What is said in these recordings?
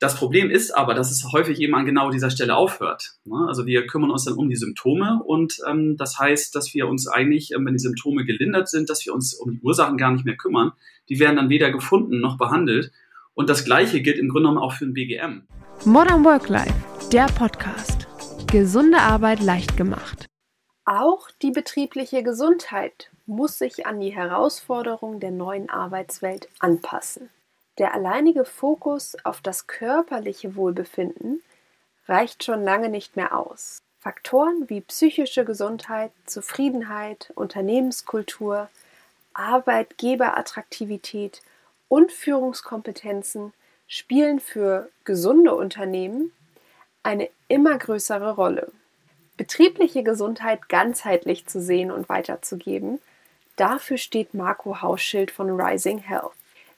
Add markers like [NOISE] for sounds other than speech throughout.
Das Problem ist aber, dass es häufig eben an genau dieser Stelle aufhört. Ne? Also wir kümmern uns dann um die Symptome und ähm, das heißt, dass wir uns eigentlich, ähm, wenn die Symptome gelindert sind, dass wir uns um die Ursachen gar nicht mehr kümmern. Die werden dann weder gefunden noch behandelt. Und das Gleiche gilt im Grunde genommen auch für ein BGM. Modern Work Life, der Podcast. Gesunde Arbeit leicht gemacht. Auch die betriebliche Gesundheit muss sich an die Herausforderungen der neuen Arbeitswelt anpassen. Der alleinige Fokus auf das körperliche Wohlbefinden reicht schon lange nicht mehr aus. Faktoren wie psychische Gesundheit, Zufriedenheit, Unternehmenskultur, Arbeitgeberattraktivität und Führungskompetenzen spielen für gesunde Unternehmen eine immer größere Rolle. Betriebliche Gesundheit ganzheitlich zu sehen und weiterzugeben, dafür steht Marco Hausschild von Rising Health.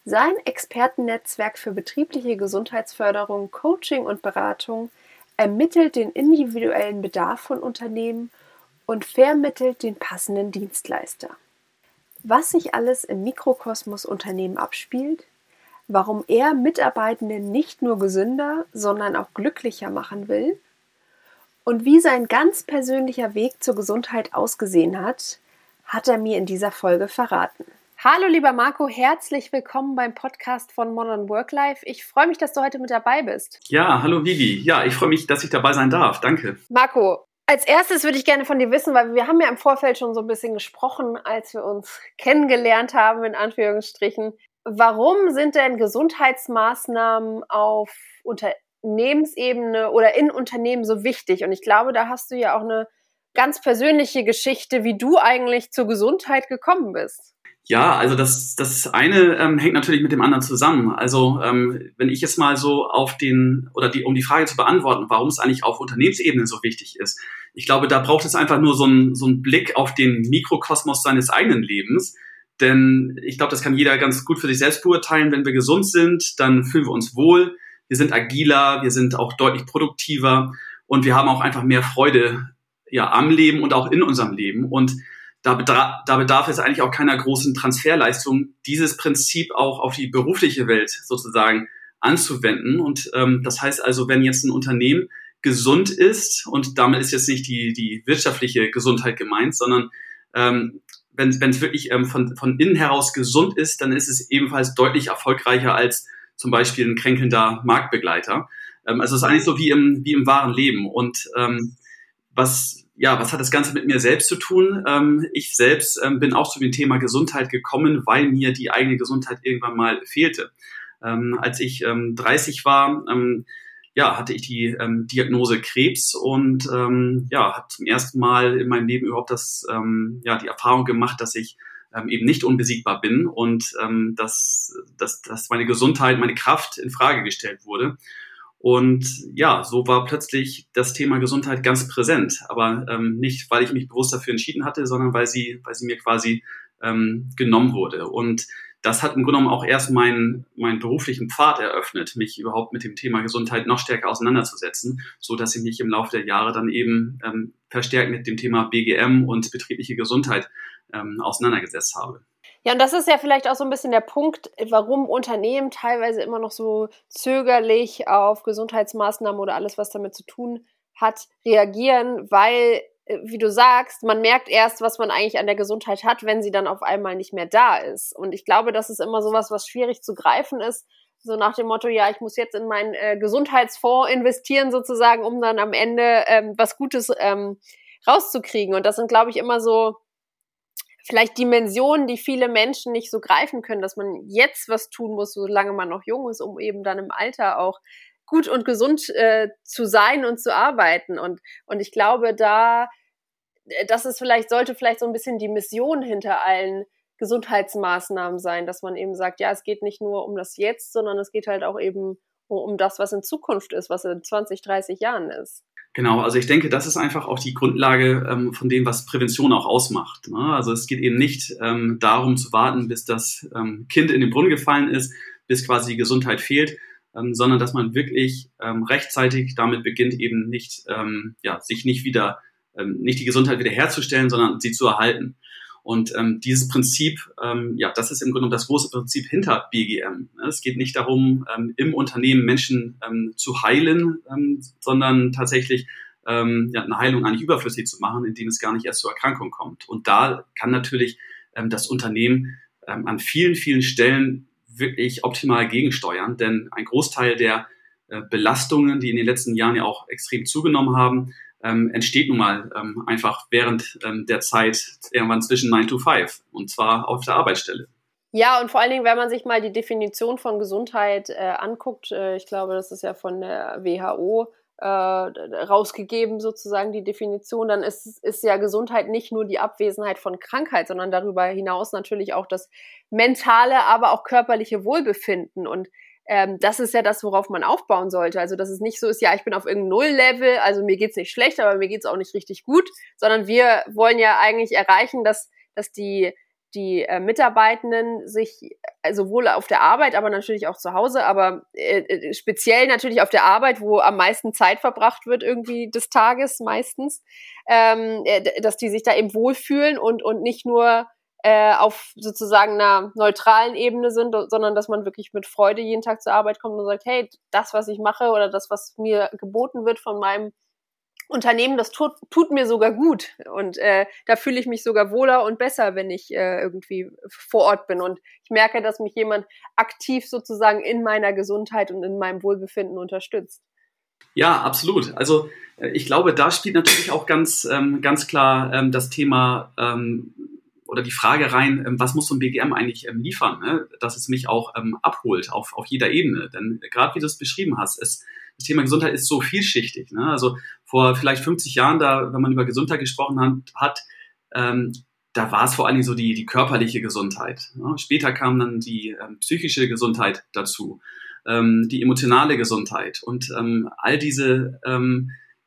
Sein Expertennetzwerk für betriebliche Gesundheitsförderung, Coaching und Beratung ermittelt den individuellen Bedarf von Unternehmen und vermittelt den passenden Dienstleister. Was sich alles im Mikrokosmos Unternehmen abspielt, warum er Mitarbeitende nicht nur gesünder, sondern auch glücklicher machen will und wie sein ganz persönlicher Weg zur Gesundheit ausgesehen hat, hat er mir in dieser Folge verraten. Hallo lieber Marco, herzlich willkommen beim Podcast von Modern Work Life. Ich freue mich, dass du heute mit dabei bist. Ja, hallo Vivi. Ja, ich freue mich, dass ich dabei sein darf. Danke. Marco, als erstes würde ich gerne von dir wissen, weil wir haben ja im Vorfeld schon so ein bisschen gesprochen, als wir uns kennengelernt haben, in Anführungsstrichen. Warum sind denn Gesundheitsmaßnahmen auf Unternehmensebene oder in Unternehmen so wichtig? Und ich glaube, da hast du ja auch eine ganz persönliche Geschichte, wie du eigentlich zur Gesundheit gekommen bist. Ja, also das, das eine ähm, hängt natürlich mit dem anderen zusammen. Also ähm, wenn ich jetzt mal so auf den, oder die, um die Frage zu beantworten, warum es eigentlich auf Unternehmensebene so wichtig ist, ich glaube, da braucht es einfach nur so einen so einen Blick auf den Mikrokosmos seines eigenen Lebens. Denn ich glaube, das kann jeder ganz gut für sich selbst beurteilen. Wenn wir gesund sind, dann fühlen wir uns wohl, wir sind agiler, wir sind auch deutlich produktiver und wir haben auch einfach mehr Freude ja, am Leben und auch in unserem Leben. Und da, bedarf, da bedarf es eigentlich auch keiner großen Transferleistung, dieses Prinzip auch auf die berufliche Welt sozusagen anzuwenden. Und ähm, das heißt also, wenn jetzt ein Unternehmen gesund ist, und damit ist jetzt nicht die, die wirtschaftliche Gesundheit gemeint, sondern ähm, wenn es wirklich ähm, von, von innen heraus gesund ist, dann ist es ebenfalls deutlich erfolgreicher als zum Beispiel ein kränkelnder Marktbegleiter. Ähm, also es ist eigentlich so wie im, wie im wahren Leben. Und ähm, was, ja, was hat das Ganze mit mir selbst zu tun? Ähm, ich selbst ähm, bin auch zu dem Thema Gesundheit gekommen, weil mir die eigene Gesundheit irgendwann mal fehlte. Ähm, als ich ähm, 30 war, ähm, ja, hatte ich die ähm, Diagnose Krebs und ähm, ja, habe zum ersten Mal in meinem Leben überhaupt das, ähm, ja, die Erfahrung gemacht, dass ich ähm, eben nicht unbesiegbar bin und ähm, dass, dass, dass meine Gesundheit, meine Kraft in Frage gestellt wurde. Und ja, so war plötzlich das Thema Gesundheit ganz präsent. Aber ähm, nicht, weil ich mich bewusst dafür entschieden hatte, sondern weil sie, weil sie mir quasi ähm, genommen wurde. Und das hat im Grunde genommen auch erst meinen, meinen beruflichen Pfad eröffnet, mich überhaupt mit dem Thema Gesundheit noch stärker auseinanderzusetzen, so dass ich mich im Laufe der Jahre dann eben ähm, verstärkt mit dem Thema BGM und betriebliche Gesundheit ähm, auseinandergesetzt habe. Ja, und das ist ja vielleicht auch so ein bisschen der Punkt, warum Unternehmen teilweise immer noch so zögerlich auf Gesundheitsmaßnahmen oder alles, was damit zu tun hat, reagieren, weil, äh, wie du sagst, man merkt erst, was man eigentlich an der Gesundheit hat, wenn sie dann auf einmal nicht mehr da ist. Und ich glaube, das ist immer sowas, was schwierig zu greifen ist. So nach dem Motto, ja, ich muss jetzt in meinen äh, Gesundheitsfonds investieren, sozusagen, um dann am Ende ähm, was Gutes ähm, rauszukriegen. Und das sind, glaube ich, immer so vielleicht Dimensionen, die viele Menschen nicht so greifen können, dass man jetzt was tun muss, solange man noch jung ist, um eben dann im Alter auch gut und gesund äh, zu sein und zu arbeiten. Und, und ich glaube, da, äh, das ist vielleicht, sollte vielleicht so ein bisschen die Mission hinter allen Gesundheitsmaßnahmen sein, dass man eben sagt, ja, es geht nicht nur um das Jetzt, sondern es geht halt auch eben um, um das, was in Zukunft ist, was in 20, 30 Jahren ist. Genau, also ich denke, das ist einfach auch die Grundlage ähm, von dem, was Prävention auch ausmacht. Ne? Also es geht eben nicht ähm, darum zu warten, bis das ähm, Kind in den Brunnen gefallen ist, bis quasi die Gesundheit fehlt, ähm, sondern dass man wirklich ähm, rechtzeitig damit beginnt, eben nicht, ähm, ja, sich nicht wieder, nicht die Gesundheit wiederherzustellen, sondern sie zu erhalten. Und ähm, dieses Prinzip, ähm, ja, das ist im Grunde das große Prinzip hinter BGM. Es geht nicht darum, ähm, im Unternehmen Menschen ähm, zu heilen, ähm, sondern tatsächlich ähm, ja, eine Heilung eigentlich überflüssig zu machen, indem es gar nicht erst zur Erkrankung kommt. Und da kann natürlich ähm, das Unternehmen ähm, an vielen, vielen Stellen wirklich optimal gegensteuern, denn ein Großteil der äh, Belastungen, die in den letzten Jahren ja auch extrem zugenommen haben, ähm, entsteht nun mal ähm, einfach während ähm, der Zeit irgendwann zwischen 9 to 5 und zwar auf der Arbeitsstelle. Ja, und vor allen Dingen, wenn man sich mal die Definition von Gesundheit äh, anguckt, äh, ich glaube, das ist ja von der WHO äh, rausgegeben, sozusagen die Definition, dann ist, ist ja Gesundheit nicht nur die Abwesenheit von Krankheit, sondern darüber hinaus natürlich auch das mentale, aber auch körperliche Wohlbefinden. Und ähm, das ist ja das, worauf man aufbauen sollte. Also, dass es nicht so ist, ja, ich bin auf irgendeinem Null-Level, also mir geht's nicht schlecht, aber mir geht's auch nicht richtig gut, sondern wir wollen ja eigentlich erreichen, dass, dass die die äh, Mitarbeitenden sich äh, sowohl auf der Arbeit, aber natürlich auch zu Hause, aber äh, äh, speziell natürlich auf der Arbeit, wo am meisten Zeit verbracht wird irgendwie des Tages meistens, ähm, äh, dass die sich da eben wohlfühlen und und nicht nur äh, auf sozusagen einer neutralen Ebene sind, sondern dass man wirklich mit Freude jeden Tag zur Arbeit kommt und sagt, hey, das, was ich mache oder das, was mir geboten wird von meinem Unternehmen, das tut, tut mir sogar gut. Und äh, da fühle ich mich sogar wohler und besser, wenn ich äh, irgendwie vor Ort bin. Und ich merke, dass mich jemand aktiv sozusagen in meiner Gesundheit und in meinem Wohlbefinden unterstützt. Ja, absolut. Also äh, ich glaube, da spielt natürlich auch ganz, ähm, ganz klar ähm, das Thema ähm, oder die Frage rein, ähm, was muss so ein BGM eigentlich ähm, liefern, ne? dass es mich auch ähm, abholt auf, auf jeder Ebene. Denn gerade wie du es beschrieben hast, es das Thema Gesundheit ist so vielschichtig. Ne? Also vor vielleicht 50 Jahren, da, wenn man über Gesundheit gesprochen hat, hat ähm, da war es vor allen Dingen so die, die körperliche Gesundheit. Ne? Später kam dann die ähm, psychische Gesundheit dazu, ähm, die emotionale Gesundheit und all diese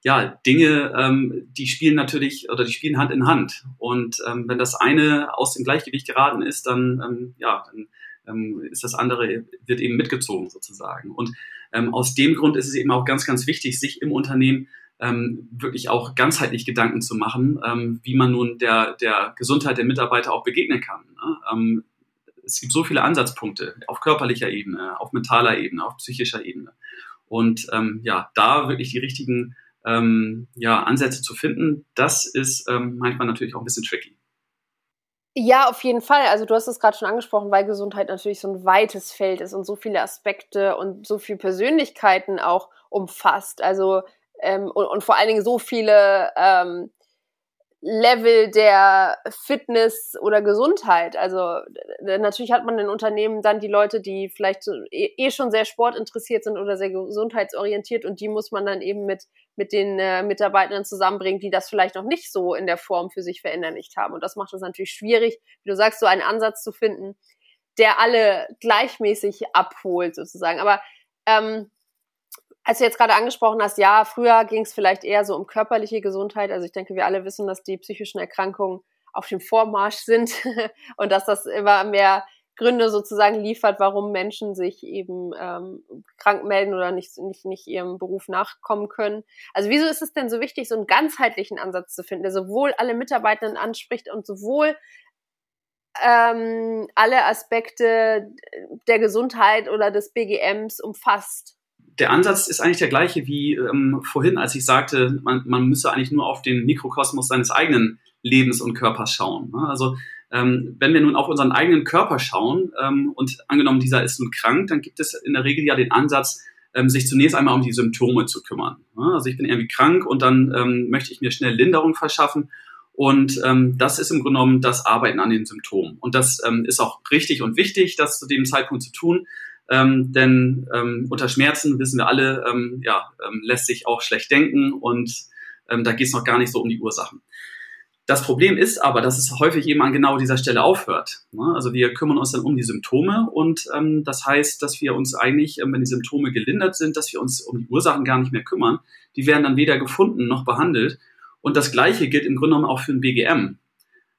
ja, Dinge, ähm, die spielen natürlich oder die spielen Hand in Hand. Und ähm, wenn das eine aus dem Gleichgewicht geraten ist, dann ähm, ja, dann ähm, ist das andere wird eben mitgezogen sozusagen. Und ähm, aus dem Grund ist es eben auch ganz, ganz wichtig, sich im Unternehmen ähm, wirklich auch ganzheitlich Gedanken zu machen, wie man nun der, der Gesundheit der Mitarbeiter auch begegnen kann. Ne? Es gibt so viele Ansatzpunkte auf körperlicher Ebene, auf mentaler Ebene, auf psychischer Ebene. Und ja, da wirklich die richtigen ähm, ja, Ansätze zu finden, das ist ähm, manchmal natürlich auch ein bisschen tricky. Ja, auf jeden Fall. Also du hast es gerade schon angesprochen, weil Gesundheit natürlich so ein weites Feld ist und so viele Aspekte und so viele Persönlichkeiten auch umfasst. Also ähm, und, und vor allen Dingen so viele ähm, Level der Fitness oder Gesundheit. Also natürlich hat man in Unternehmen dann die Leute, die vielleicht eh, eh, schon sehr sportinteressiert sind oder sehr gesundheitsorientiert und die muss man dann eben mit, mit den äh, Mitarbeitenden zusammenbringen, die das vielleicht noch nicht so in der Form für sich verinnerlicht haben. Und das macht es natürlich schwierig, wie du sagst, so einen Ansatz zu finden, der alle gleichmäßig abholt sozusagen. Aber ähm, als du jetzt gerade angesprochen hast, ja, früher ging es vielleicht eher so um körperliche Gesundheit. Also ich denke, wir alle wissen, dass die psychischen Erkrankungen auf dem Vormarsch sind [LAUGHS] und dass das immer mehr Gründe sozusagen liefert, warum Menschen sich eben ähm, krank melden oder nicht, nicht, nicht ihrem Beruf nachkommen können. Also wieso ist es denn so wichtig, so einen ganzheitlichen Ansatz zu finden, der sowohl alle Mitarbeitenden anspricht und sowohl ähm, alle Aspekte der Gesundheit oder des BGMs umfasst? Der Ansatz ist eigentlich der gleiche wie ähm, vorhin, als ich sagte, man, man müsse eigentlich nur auf den Mikrokosmos seines eigenen Lebens und Körpers schauen. Ne? Also ähm, wenn wir nun auf unseren eigenen Körper schauen ähm, und angenommen, dieser ist nun krank, dann gibt es in der Regel ja den Ansatz, ähm, sich zunächst einmal um die Symptome zu kümmern. Ne? Also ich bin irgendwie krank und dann ähm, möchte ich mir schnell Linderung verschaffen. Und ähm, das ist im Grunde genommen das Arbeiten an den Symptomen. Und das ist auch richtig und wichtig, das zu dem Zeitpunkt zu tun. Ähm, denn ähm, unter Schmerzen wissen wir alle, ähm, ja, ähm, lässt sich auch schlecht denken und ähm, da geht es noch gar nicht so um die Ursachen. Das Problem ist aber, dass es häufig eben an genau dieser Stelle aufhört. Ne? Also wir kümmern uns dann um die Symptome und ähm, das heißt, dass wir uns eigentlich, ähm, wenn die Symptome gelindert sind, dass wir uns um die Ursachen gar nicht mehr kümmern. Die werden dann weder gefunden noch behandelt. Und das Gleiche gilt im Grunde genommen auch für ein BGM.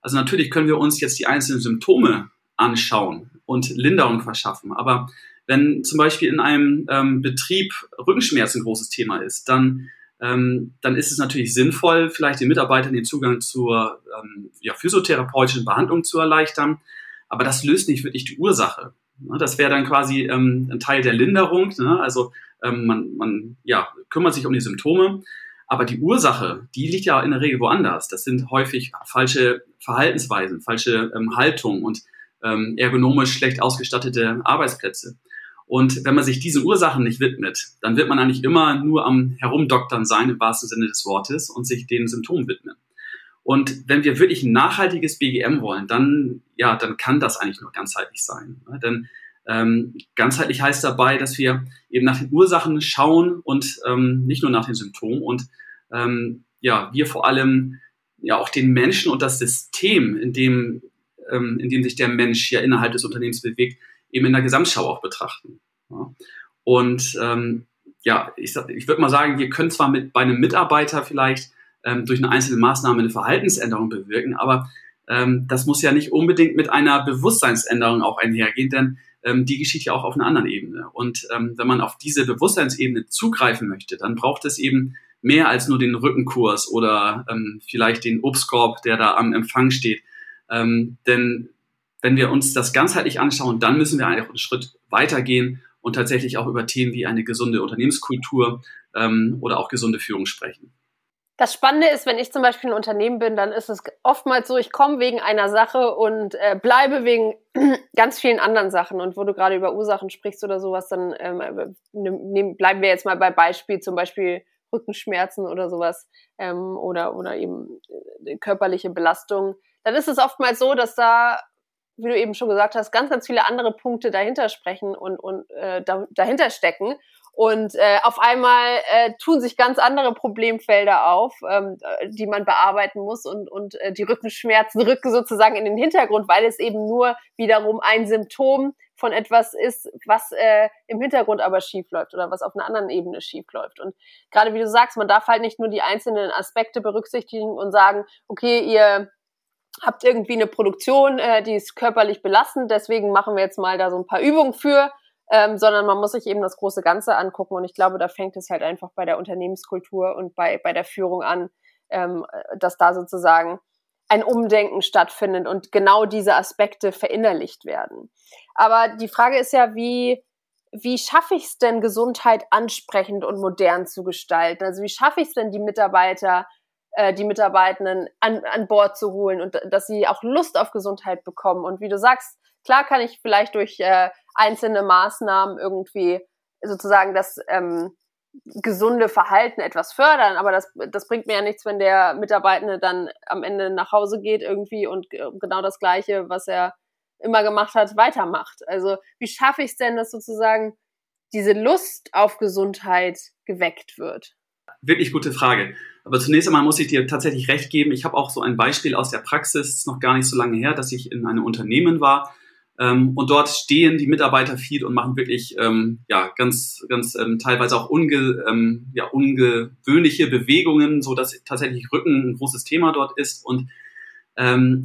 Also natürlich können wir uns jetzt die einzelnen Symptome anschauen und Linderung verschaffen. Aber wenn zum Beispiel in einem ähm, Betrieb Rückenschmerz ein großes Thema ist, dann ähm, dann ist es natürlich sinnvoll, vielleicht den Mitarbeitern den Zugang zur ähm, ja, physiotherapeutischen Behandlung zu erleichtern. Aber das löst nicht wirklich die Ursache. Ne, das wäre dann quasi ähm, ein Teil der Linderung. Ne? Also ähm, man, man ja, kümmert sich um die Symptome. Aber die Ursache, die liegt ja in der Regel woanders. Das sind häufig falsche Verhaltensweisen, falsche ähm, Haltungen und ähm, ergonomisch schlecht ausgestattete Arbeitsplätze. Und wenn man sich diesen Ursachen nicht widmet, dann wird man eigentlich immer nur am Herumdoktern sein, im wahrsten Sinne des Wortes, und sich den Symptomen widmen. Und wenn wir wirklich ein nachhaltiges BGM wollen, dann, ja, dann kann das eigentlich nur ganzheitlich sein. Ne? Denn ähm, ganzheitlich heißt dabei, dass wir eben nach den Ursachen schauen und ähm, nicht nur nach den Symptomen und ähm, ja, wir vor allem ja auch den Menschen und das System, in dem, ähm, in dem sich der Mensch ja innerhalb des Unternehmens bewegt, eben in der Gesamtschau auch betrachten. Ja. Und ähm, ja, ich, ich würde mal sagen, wir können zwar mit bei einem Mitarbeiter vielleicht ähm, durch eine einzelne Maßnahme eine Verhaltensänderung bewirken, aber ähm, das muss ja nicht unbedingt mit einer Bewusstseinsänderung auch einhergehen, denn ähm, die geschieht ja auch auf einer anderen Ebene. Und ähm, wenn man auf diese Bewusstseinsebene zugreifen möchte, dann braucht es eben mehr als nur den Rückenkurs oder ähm, vielleicht den Obstkorb, der da am Empfang steht. Ähm, denn wenn wir uns das ganzheitlich anschauen, dann müssen wir einen Schritt weitergehen und tatsächlich auch über Themen wie eine gesunde Unternehmenskultur ähm, oder auch gesunde Führung sprechen. Das Spannende ist, wenn ich zum Beispiel ein Unternehmen bin, dann ist es oftmals so, ich komme wegen einer Sache und äh, bleibe wegen [CLEARS THROAT] ganz vielen anderen Sachen. Und wo du gerade über Ursachen sprichst oder sowas, dann ähm, äh, nehm, bleiben wir jetzt mal bei Beispiel, zum Beispiel Rückenschmerzen oder sowas ähm, oder, oder eben äh, körperliche Belastung. Dann ist es oftmals so, dass da wie du eben schon gesagt hast, ganz, ganz viele andere Punkte dahinter sprechen und, und äh, da, dahinter stecken. Und äh, auf einmal äh, tun sich ganz andere Problemfelder auf, ähm, die man bearbeiten muss und, und äh, die Rückenschmerzen rücken sozusagen in den Hintergrund, weil es eben nur wiederum ein Symptom von etwas ist, was äh, im Hintergrund aber schief läuft oder was auf einer anderen Ebene schief läuft. Und gerade wie du sagst, man darf halt nicht nur die einzelnen Aspekte berücksichtigen und sagen, okay, ihr habt irgendwie eine Produktion, äh, die ist körperlich belastend, deswegen machen wir jetzt mal da so ein paar Übungen für, ähm, sondern man muss sich eben das große Ganze angucken. Und ich glaube, da fängt es halt einfach bei der Unternehmenskultur und bei, bei der Führung an, ähm, dass da sozusagen ein Umdenken stattfindet und genau diese Aspekte verinnerlicht werden. Aber die Frage ist ja, wie, wie schaffe ich es denn, Gesundheit ansprechend und modern zu gestalten? Also wie schaffe ich es denn, die Mitarbeiter äh, die Mitarbeitenden an, an Bord zu holen und dass sie auch Lust auf Gesundheit bekommen. Und wie du sagst, klar kann ich vielleicht durch äh, einzelne Maßnahmen irgendwie sozusagen das ähm, gesunde Verhalten etwas fördern, aber das, das bringt mir ja nichts, wenn der Mitarbeitende dann am Ende nach Hause geht irgendwie und genau das Gleiche, was er immer gemacht hat, weitermacht. Also wie schaffe ich es denn, dass sozusagen diese Lust auf Gesundheit geweckt wird? Wirklich gute Frage. Aber zunächst einmal muss ich dir tatsächlich recht geben. Ich habe auch so ein Beispiel aus der Praxis, noch gar nicht so lange her, dass ich in einem Unternehmen war. Ähm, und dort stehen die Mitarbeiter viel und machen wirklich ähm, ja ganz ganz ähm, teilweise auch unge, ähm, ja, ungewöhnliche Bewegungen, so dass tatsächlich Rücken ein großes Thema dort ist. Und ähm,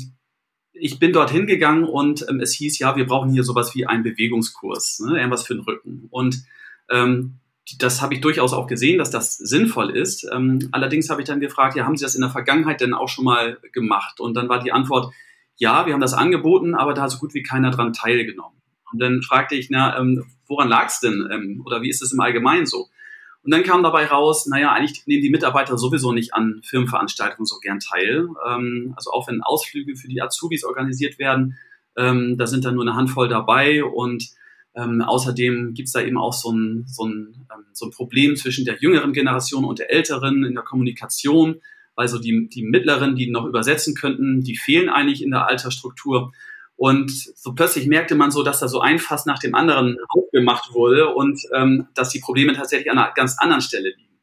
ich bin dort hingegangen und ähm, es hieß, ja, wir brauchen hier sowas wie einen Bewegungskurs, ne, irgendwas für den Rücken. Und ähm, das habe ich durchaus auch gesehen, dass das sinnvoll ist. Ähm, allerdings habe ich dann gefragt, ja, haben Sie das in der Vergangenheit denn auch schon mal gemacht? Und dann war die Antwort, ja, wir haben das angeboten, aber da hat so gut wie keiner dran teilgenommen. Und dann fragte ich, na, ähm, woran lag es denn? Ähm, oder wie ist es im Allgemeinen so? Und dann kam dabei raus, naja, eigentlich nehmen die Mitarbeiter sowieso nicht an Firmenveranstaltungen so gern teil. Ähm, also auch wenn Ausflüge für die Azubis organisiert werden, ähm, da sind dann nur eine Handvoll dabei und ähm, außerdem gibt's da eben auch so ein, so, ein, ähm, so ein Problem zwischen der jüngeren Generation und der älteren in der Kommunikation. Also die, die mittleren, die noch übersetzen könnten, die fehlen eigentlich in der Altersstruktur. Und so plötzlich merkte man so, dass da so ein Fass nach dem anderen aufgemacht wurde und ähm, dass die Probleme tatsächlich an einer ganz anderen Stelle liegen.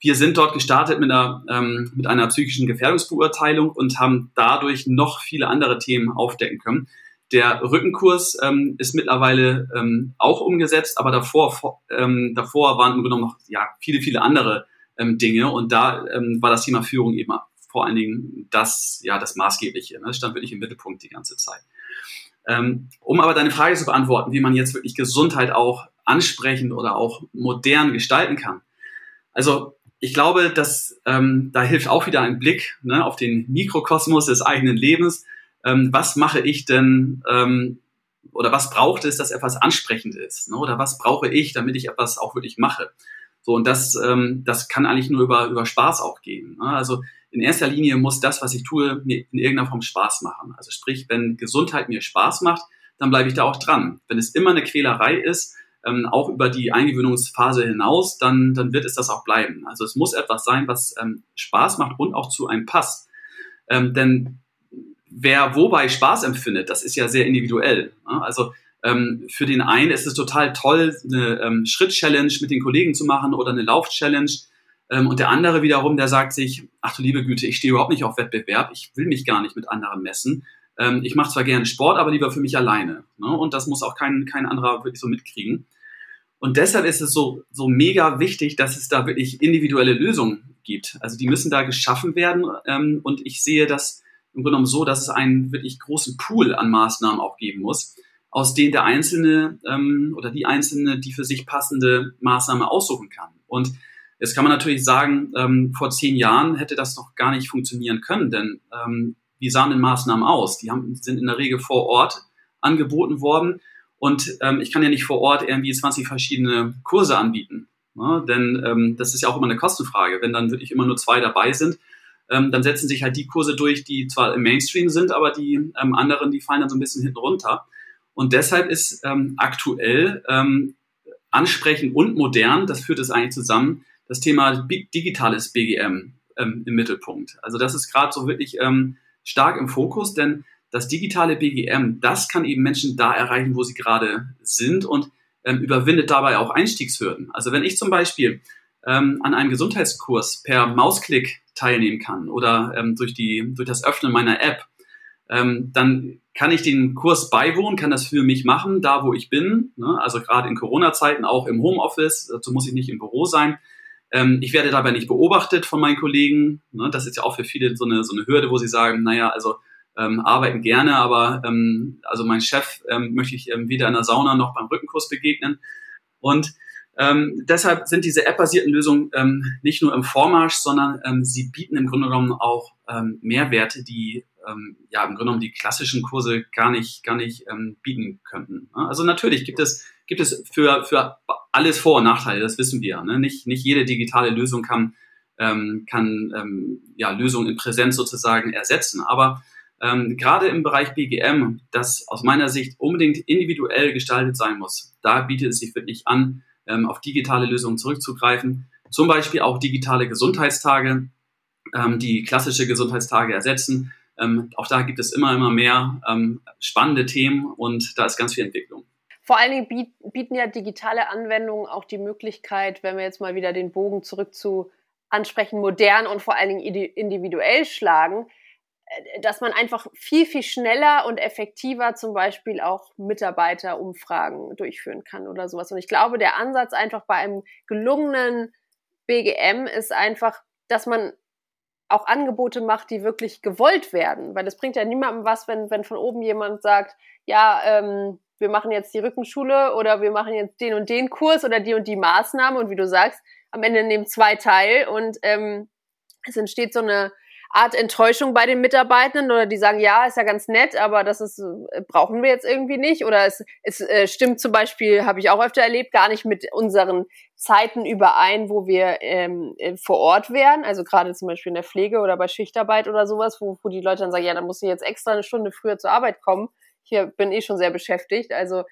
Wir sind dort gestartet mit einer, ähm, mit einer psychischen Gefährdungsbeurteilung und haben dadurch noch viele andere Themen aufdecken können. Der Rückenkurs ähm, ist mittlerweile ähm, auch umgesetzt, aber davor, vor, ähm, davor waren im Grunde noch ja, viele, viele andere ähm, Dinge und da ähm, war das Thema Führung eben vor allen Dingen das, ja, das Maßgebliche. Ne? Das stand wirklich im Mittelpunkt die ganze Zeit. Ähm, um aber deine Frage zu beantworten, wie man jetzt wirklich Gesundheit auch ansprechend oder auch modern gestalten kann. Also ich glaube, dass ähm, da hilft auch wieder ein Blick ne, auf den Mikrokosmos des eigenen Lebens. Ähm, was mache ich denn ähm, oder was braucht es, dass etwas ansprechend ist? Ne? Oder was brauche ich, damit ich etwas auch wirklich mache? So, und das, ähm, das kann eigentlich nur über, über Spaß auch gehen. Ne? Also in erster Linie muss das, was ich tue, mir in irgendeiner Form Spaß machen. Also sprich, wenn Gesundheit mir Spaß macht, dann bleibe ich da auch dran. Wenn es immer eine Quälerei ist, ähm, auch über die Eingewöhnungsphase hinaus, dann, dann wird es das auch bleiben. Also es muss etwas sein, was ähm, Spaß macht und auch zu einem passt. Ähm, denn wer wobei Spaß empfindet, das ist ja sehr individuell. Ne? Also ähm, für den einen ist es total toll, eine ähm, Schritt-Challenge mit den Kollegen zu machen oder eine Lauf-Challenge. Ähm, und der andere wiederum, der sagt sich, ach du liebe Güte, ich stehe überhaupt nicht auf Wettbewerb, ich will mich gar nicht mit anderen messen. Ähm, ich mache zwar gerne Sport, aber lieber für mich alleine. Ne? Und das muss auch kein, kein anderer wirklich so mitkriegen. Und deshalb ist es so, so mega wichtig, dass es da wirklich individuelle Lösungen gibt. Also die müssen da geschaffen werden. Ähm, und ich sehe das im Grunde genommen so, dass es einen wirklich großen Pool an Maßnahmen auch geben muss, aus denen der Einzelne ähm, oder die Einzelne die für sich passende Maßnahme aussuchen kann. Und jetzt kann man natürlich sagen, ähm, vor zehn Jahren hätte das noch gar nicht funktionieren können, denn ähm, wie sahen denn Maßnahmen aus? Die haben, sind in der Regel vor Ort angeboten worden und ähm, ich kann ja nicht vor Ort irgendwie 20 verschiedene Kurse anbieten, ne? denn ähm, das ist ja auch immer eine Kostenfrage. Wenn dann wirklich immer nur zwei dabei sind, ähm, dann setzen sich halt die Kurse durch, die zwar im Mainstream sind, aber die ähm, anderen, die fallen dann so ein bisschen hinten runter. Und deshalb ist ähm, aktuell ähm, ansprechend und modern, das führt es eigentlich zusammen, das Thema digitales BGM ähm, im Mittelpunkt. Also das ist gerade so wirklich ähm, stark im Fokus, denn das digitale BGM, das kann eben Menschen da erreichen, wo sie gerade sind und überwindet dabei auch Einstiegshürden. Also wenn ich zum Beispiel ähm, an einem Gesundheitskurs per Mausklick teilnehmen kann oder ähm, durch, die, durch das Öffnen meiner App, ähm, dann kann ich den Kurs beiwohnen, kann das für mich machen, da wo ich bin. Ne? Also gerade in Corona-Zeiten auch im Homeoffice, dazu muss ich nicht im Büro sein. Ähm, ich werde dabei nicht beobachtet von meinen Kollegen. Ne? Das ist ja auch für viele so eine, so eine Hürde, wo sie sagen, naja, also ähm, arbeiten gerne, aber ähm, also mein Chef ähm, möchte ich ähm, weder in der Sauna noch beim Rückenkurs begegnen. Und ähm, deshalb sind diese App-basierten Lösungen ähm, nicht nur im Vormarsch, sondern ähm, sie bieten im Grunde genommen auch ähm, Mehrwerte, die ähm, ja im Grunde genommen die klassischen Kurse gar nicht, gar nicht ähm, bieten könnten. Also natürlich gibt es, gibt es für, für alles Vor- und Nachteile, das wissen wir. Ne? Nicht, nicht jede digitale Lösung kann, ähm, kann ähm, ja, Lösungen in Präsenz sozusagen ersetzen. Aber ähm, gerade im Bereich BGM, das aus meiner Sicht unbedingt individuell gestaltet sein muss, da bietet es sich wirklich an, ähm, auf digitale Lösungen zurückzugreifen. Zum Beispiel auch digitale Gesundheitstage, ähm, die klassische Gesundheitstage ersetzen. Ähm, auch da gibt es immer, immer mehr ähm, spannende Themen und da ist ganz viel Entwicklung. Vor allen Dingen bieten ja digitale Anwendungen auch die Möglichkeit, wenn wir jetzt mal wieder den Bogen zurück zu ansprechen, modern und vor allen Dingen individuell schlagen, dass man einfach viel, viel schneller und effektiver zum Beispiel auch Mitarbeiterumfragen durchführen kann oder sowas. Und ich glaube, der Ansatz einfach bei einem gelungenen BGM ist einfach, dass man auch Angebote macht, die wirklich gewollt werden. Weil es bringt ja niemandem was, wenn, wenn von oben jemand sagt, ja, ähm, wir machen jetzt die Rückenschule oder wir machen jetzt den und den Kurs oder die und die Maßnahme und wie du sagst, am Ende nehmen zwei teil und ähm, es entsteht so eine Art Enttäuschung bei den Mitarbeitenden oder die sagen, ja, ist ja ganz nett, aber das ist, äh, brauchen wir jetzt irgendwie nicht. Oder es, es äh, stimmt zum Beispiel, habe ich auch öfter erlebt, gar nicht mit unseren Zeiten überein, wo wir ähm, äh, vor Ort wären. Also gerade zum Beispiel in der Pflege oder bei Schichtarbeit oder sowas, wo, wo die Leute dann sagen, ja, dann muss ich jetzt extra eine Stunde früher zur Arbeit kommen. Hier bin ich schon sehr beschäftigt. Also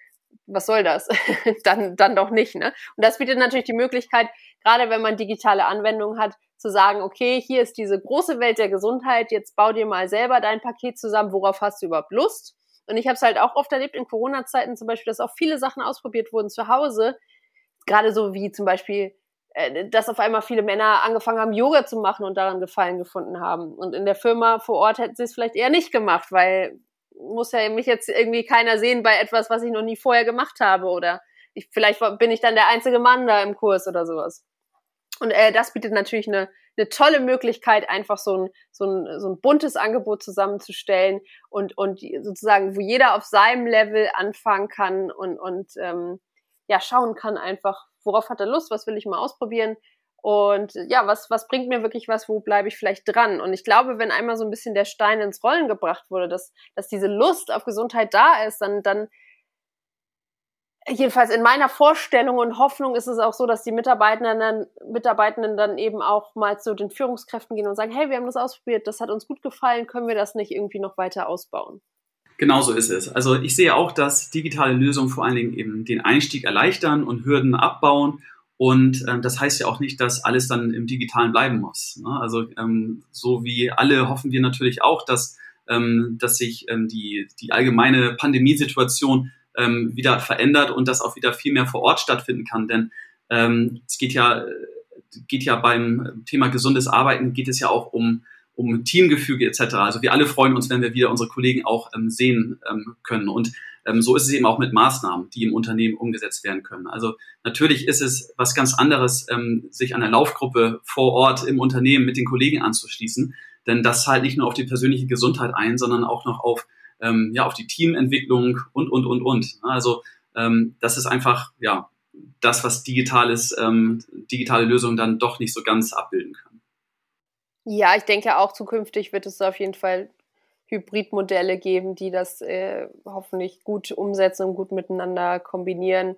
was soll das? [LAUGHS] dann, dann doch nicht. Ne? Und das bietet natürlich die Möglichkeit, gerade wenn man digitale Anwendungen hat, zu sagen, okay, hier ist diese große Welt der Gesundheit, jetzt bau dir mal selber dein Paket zusammen, worauf hast du überhaupt Lust? Und ich habe es halt auch oft erlebt in Corona-Zeiten zum Beispiel, dass auch viele Sachen ausprobiert wurden zu Hause, gerade so wie zum Beispiel, äh, dass auf einmal viele Männer angefangen haben, Yoga zu machen und daran Gefallen gefunden haben. Und in der Firma vor Ort hätten sie es vielleicht eher nicht gemacht, weil muss ja mich jetzt irgendwie keiner sehen bei etwas, was ich noch nie vorher gemacht habe oder ich, vielleicht bin ich dann der einzige Mann da im Kurs oder sowas. Und äh, das bietet natürlich eine, eine tolle Möglichkeit, einfach so ein, so, ein, so ein buntes Angebot zusammenzustellen und, und sozusagen, wo jeder auf seinem Level anfangen kann und, und ähm, ja, schauen kann einfach, worauf hat er Lust, was will ich mal ausprobieren. Und ja, was, was bringt mir wirklich was, wo bleibe ich vielleicht dran? Und ich glaube, wenn einmal so ein bisschen der Stein ins Rollen gebracht wurde, dass, dass diese Lust auf Gesundheit da ist, dann, dann jedenfalls in meiner Vorstellung und Hoffnung ist es auch so, dass die Mitarbeitenden dann, Mitarbeitenden dann eben auch mal zu den Führungskräften gehen und sagen, hey, wir haben das ausprobiert, das hat uns gut gefallen, können wir das nicht irgendwie noch weiter ausbauen? Genau so ist es. Also ich sehe auch, dass digitale Lösungen vor allen Dingen eben den Einstieg erleichtern und Hürden abbauen. Und ähm, das heißt ja auch nicht, dass alles dann im Digitalen bleiben muss. Ne? Also ähm, so wie alle hoffen wir natürlich auch, dass, ähm, dass sich ähm, die, die allgemeine Pandemiesituation ähm, wieder verändert und das auch wieder viel mehr vor Ort stattfinden kann. Denn ähm, es geht ja, geht ja beim Thema gesundes Arbeiten, geht es ja auch um, um Teamgefüge etc. Also wir alle freuen uns, wenn wir wieder unsere Kollegen auch ähm, sehen ähm, können. Und ähm, so ist es eben auch mit Maßnahmen, die im Unternehmen umgesetzt werden können. Also natürlich ist es was ganz anderes, ähm, sich an einer Laufgruppe vor Ort im Unternehmen mit den Kollegen anzuschließen. Denn das zahlt nicht nur auf die persönliche Gesundheit ein, sondern auch noch auf ähm, ja, auf die Teamentwicklung und, und, und, und. Also ähm, das ist einfach, ja, das, was digitales, ähm, digitale Lösungen dann doch nicht so ganz abbilden können. Ja, ich denke auch zukünftig wird es auf jeden Fall Hybridmodelle geben, die das äh, hoffentlich gut umsetzen und gut miteinander kombinieren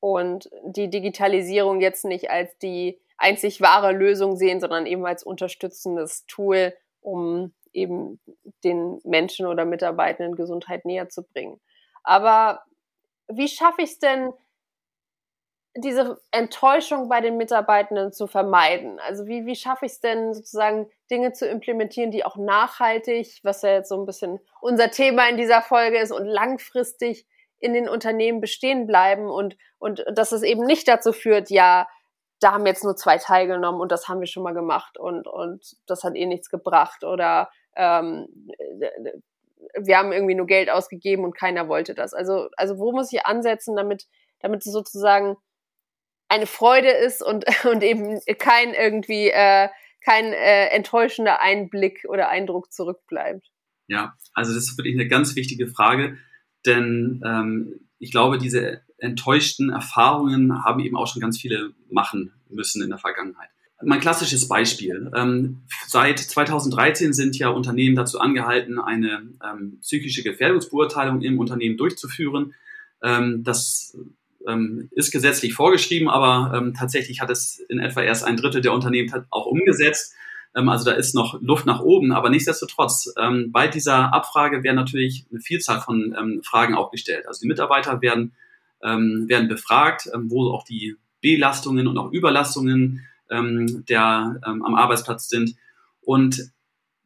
und die Digitalisierung jetzt nicht als die einzig wahre Lösung sehen, sondern eben als unterstützendes Tool, um eben den Menschen oder Mitarbeitenden Gesundheit näher zu bringen. Aber wie schaffe ich es denn, diese Enttäuschung bei den Mitarbeitenden zu vermeiden? Also wie, wie schaffe ich es denn sozusagen Dinge zu implementieren, die auch nachhaltig, was ja jetzt so ein bisschen unser Thema in dieser Folge ist und langfristig in den Unternehmen bestehen bleiben und, und dass es eben nicht dazu führt, ja, da haben jetzt nur zwei teilgenommen und das haben wir schon mal gemacht und, und das hat eh nichts gebracht oder ähm, wir haben irgendwie nur Geld ausgegeben und keiner wollte das. Also, also wo muss ich ansetzen, damit, damit es sozusagen eine Freude ist und, [LAUGHS] und eben kein irgendwie, äh, kein äh, enttäuschender Einblick oder Eindruck zurückbleibt? Ja, also das ist wirklich eine ganz wichtige Frage, denn ähm, ich glaube, diese enttäuschten Erfahrungen haben eben auch schon ganz viele machen müssen in der Vergangenheit. Mein klassisches Beispiel. Ähm, seit 2013 sind ja Unternehmen dazu angehalten, eine ähm, psychische Gefährdungsbeurteilung im Unternehmen durchzuführen. Ähm, das ist gesetzlich vorgeschrieben, aber tatsächlich hat es in etwa erst ein Drittel der Unternehmen auch umgesetzt. Also da ist noch Luft nach oben, aber nichtsdestotrotz, bei dieser Abfrage werden natürlich eine Vielzahl von Fragen auch gestellt. Also die Mitarbeiter werden, werden befragt, wo auch die Belastungen und auch Überlastungen ähm, der ähm, am Arbeitsplatz sind. Und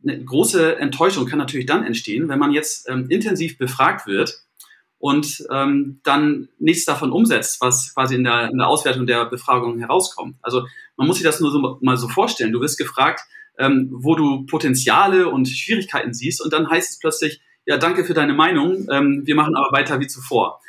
eine große Enttäuschung kann natürlich dann entstehen, wenn man jetzt ähm, intensiv befragt wird und ähm, dann nichts davon umsetzt, was quasi in der, in der Auswertung der Befragung herauskommt. Also man muss sich das nur so, mal so vorstellen. Du wirst gefragt, ähm, wo du Potenziale und Schwierigkeiten siehst und dann heißt es plötzlich, ja, danke für deine Meinung, ähm, wir machen aber weiter wie zuvor.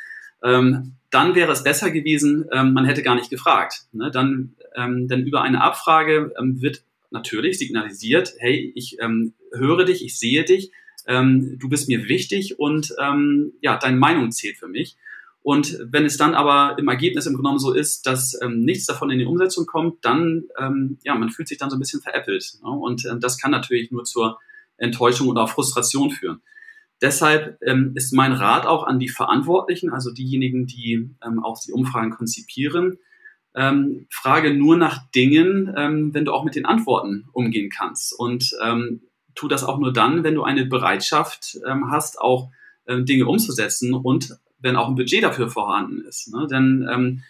Ähm, dann wäre es besser gewesen, ähm, man hätte gar nicht gefragt. Ne? Dann, ähm, denn über eine Abfrage ähm, wird natürlich signalisiert, hey, ich ähm, höre dich, ich sehe dich, ähm, du bist mir wichtig und ähm, ja, deine Meinung zählt für mich. Und wenn es dann aber im Ergebnis im Grunde genommen so ist, dass ähm, nichts davon in die Umsetzung kommt, dann, ja, man fühlt sich dann so ein bisschen veräppelt. Ne? Und das kann natürlich nur zur Enttäuschung oder Frustration führen. Deshalb ähm, ist mein Rat auch an die Verantwortlichen, also diejenigen, die ähm, auch die Umfragen konzipieren, ähm, frage nur nach Dingen, ähm, wenn du auch mit den Antworten umgehen kannst. Und ähm, tu das auch nur dann, wenn du eine Bereitschaft ähm, hast, auch ähm, Dinge umzusetzen und wenn auch ein Budget dafür vorhanden ist. Ne? Denn ähm,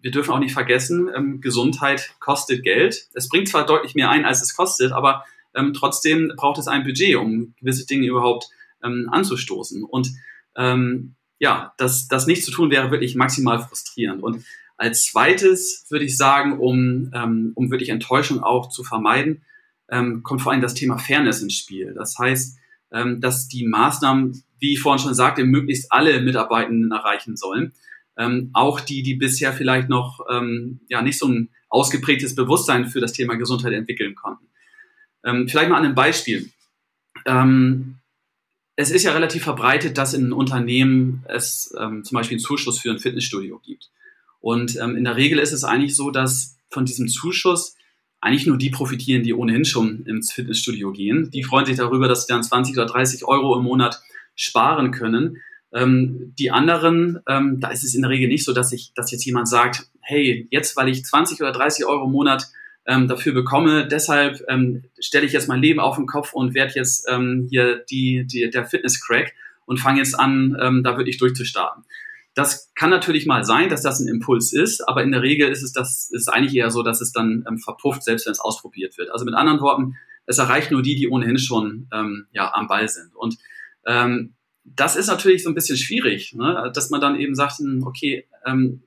wir dürfen auch nicht vergessen, ähm, Gesundheit kostet Geld. Es bringt zwar deutlich mehr ein, als es kostet, aber ähm, trotzdem braucht es ein Budget, um gewisse Dinge überhaupt ähm, anzustoßen. Und ähm, ja, das, das nicht zu tun wäre wirklich maximal frustrierend. Und als zweites würde ich sagen, um, ähm, um wirklich Enttäuschung auch zu vermeiden, ähm, kommt vor allem das Thema Fairness ins Spiel. Das heißt, ähm, dass die Maßnahmen, wie ich vorhin schon sagte, möglichst alle Mitarbeitenden erreichen sollen. Ähm, auch die, die bisher vielleicht noch ähm, ja nicht so ein ausgeprägtes Bewusstsein für das Thema Gesundheit entwickeln konnten. Ähm, vielleicht mal an einem Beispiel. Ähm, es ist ja relativ verbreitet, dass in Unternehmen es ähm, zum Beispiel einen Zuschuss für ein Fitnessstudio gibt. Und ähm, in der Regel ist es eigentlich so, dass von diesem Zuschuss eigentlich nur die profitieren, die ohnehin schon ins Fitnessstudio gehen. Die freuen sich darüber, dass sie dann 20 oder 30 Euro im Monat sparen können. Ähm, die anderen, ähm, da ist es in der Regel nicht so, dass ich, dass jetzt jemand sagt, hey, jetzt, weil ich 20 oder 30 Euro im Monat ähm, dafür bekomme, deshalb ähm, stelle ich jetzt mein Leben auf den Kopf und werde jetzt ähm, hier die, die, der Fitness-Crack und fange jetzt an, ähm, da wirklich durchzustarten. Das kann natürlich mal sein, dass das ein Impuls ist, aber in der Regel ist es das ist eigentlich eher so, dass es dann ähm, verpufft, selbst wenn es ausprobiert wird. Also mit anderen Worten, es erreicht nur die, die ohnehin schon ähm, ja am Ball sind. Und ähm, das ist natürlich so ein bisschen schwierig, ne? dass man dann eben sagt, hm, okay, ähm,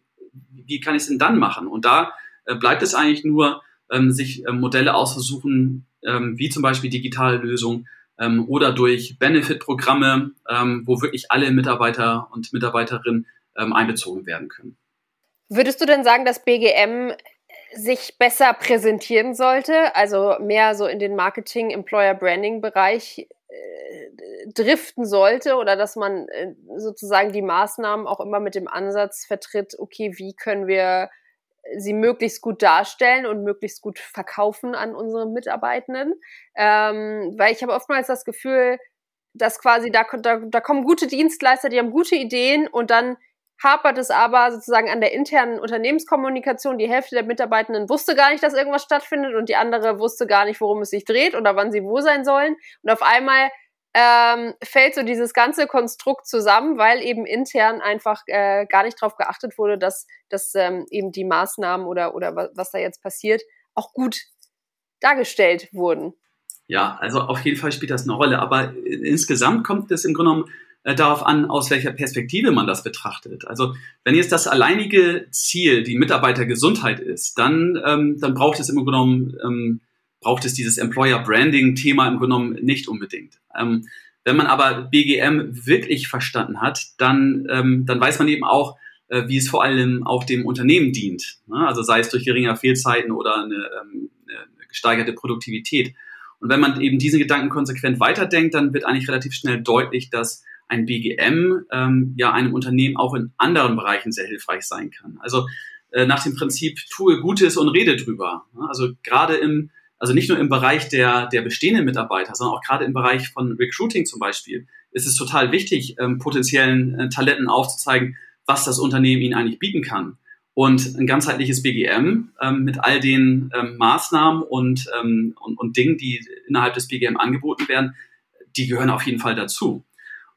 wie kann ich es denn dann machen? Und da äh, bleibt es eigentlich nur, ähm, sich äh, Modelle auszusuchen, ähm, wie zum Beispiel digitale Lösungen ähm, oder durch Benefit-Programme, ähm, wo wirklich alle Mitarbeiter und Mitarbeiterinnen ähm, einbezogen werden können. Würdest du denn sagen, dass BGM sich besser präsentieren sollte, also mehr so in den Marketing, Employer Branding Bereich äh, driften sollte oder dass man äh, sozusagen die Maßnahmen auch immer mit dem Ansatz vertritt, okay, wie können wir sie möglichst gut darstellen und möglichst gut verkaufen an unsere Mitarbeitenden. Ähm, weil ich habe oftmals das Gefühl, dass quasi da, da, da kommen gute Dienstleister, die haben gute Ideen und dann hapert es aber sozusagen an der internen Unternehmenskommunikation. Die Hälfte der Mitarbeitenden wusste gar nicht, dass irgendwas stattfindet und die andere wusste gar nicht, worum es sich dreht oder wann sie wo sein sollen. Und auf einmal ähm, fällt so dieses ganze Konstrukt zusammen, weil eben intern einfach äh, gar nicht darauf geachtet wurde, dass, dass ähm, eben die Maßnahmen oder, oder was, was da jetzt passiert auch gut dargestellt wurden. Ja, also auf jeden Fall spielt das eine Rolle, aber insgesamt kommt es im Grunde genommen äh, darauf an, aus welcher Perspektive man das betrachtet. Also wenn jetzt das alleinige Ziel die Mitarbeitergesundheit ist, dann, ähm, dann braucht es im Grunde genommen ähm, braucht es dieses Employer Branding Thema im Grunde genommen nicht unbedingt. Ähm, wenn man aber BGM wirklich verstanden hat, dann, ähm, dann weiß man eben auch, äh, wie es vor allem auch dem Unternehmen dient. Ne? Also sei es durch geringere Fehlzeiten oder eine, ähm, eine gesteigerte Produktivität. Und wenn man eben diese Gedanken konsequent weiterdenkt, dann wird eigentlich relativ schnell deutlich, dass ein BGM ähm, ja einem Unternehmen auch in anderen Bereichen sehr hilfreich sein kann. Also äh, nach dem Prinzip tue Gutes und rede drüber. Also gerade im also nicht nur im Bereich der, der bestehenden Mitarbeiter, sondern auch gerade im Bereich von Recruiting zum Beispiel, ist es total wichtig, ähm, potenziellen äh, Talenten aufzuzeigen, was das Unternehmen ihnen eigentlich bieten kann. Und ein ganzheitliches BGM ähm, mit all den ähm, Maßnahmen und, ähm, und, und Dingen, die innerhalb des BGM angeboten werden, die gehören auf jeden Fall dazu.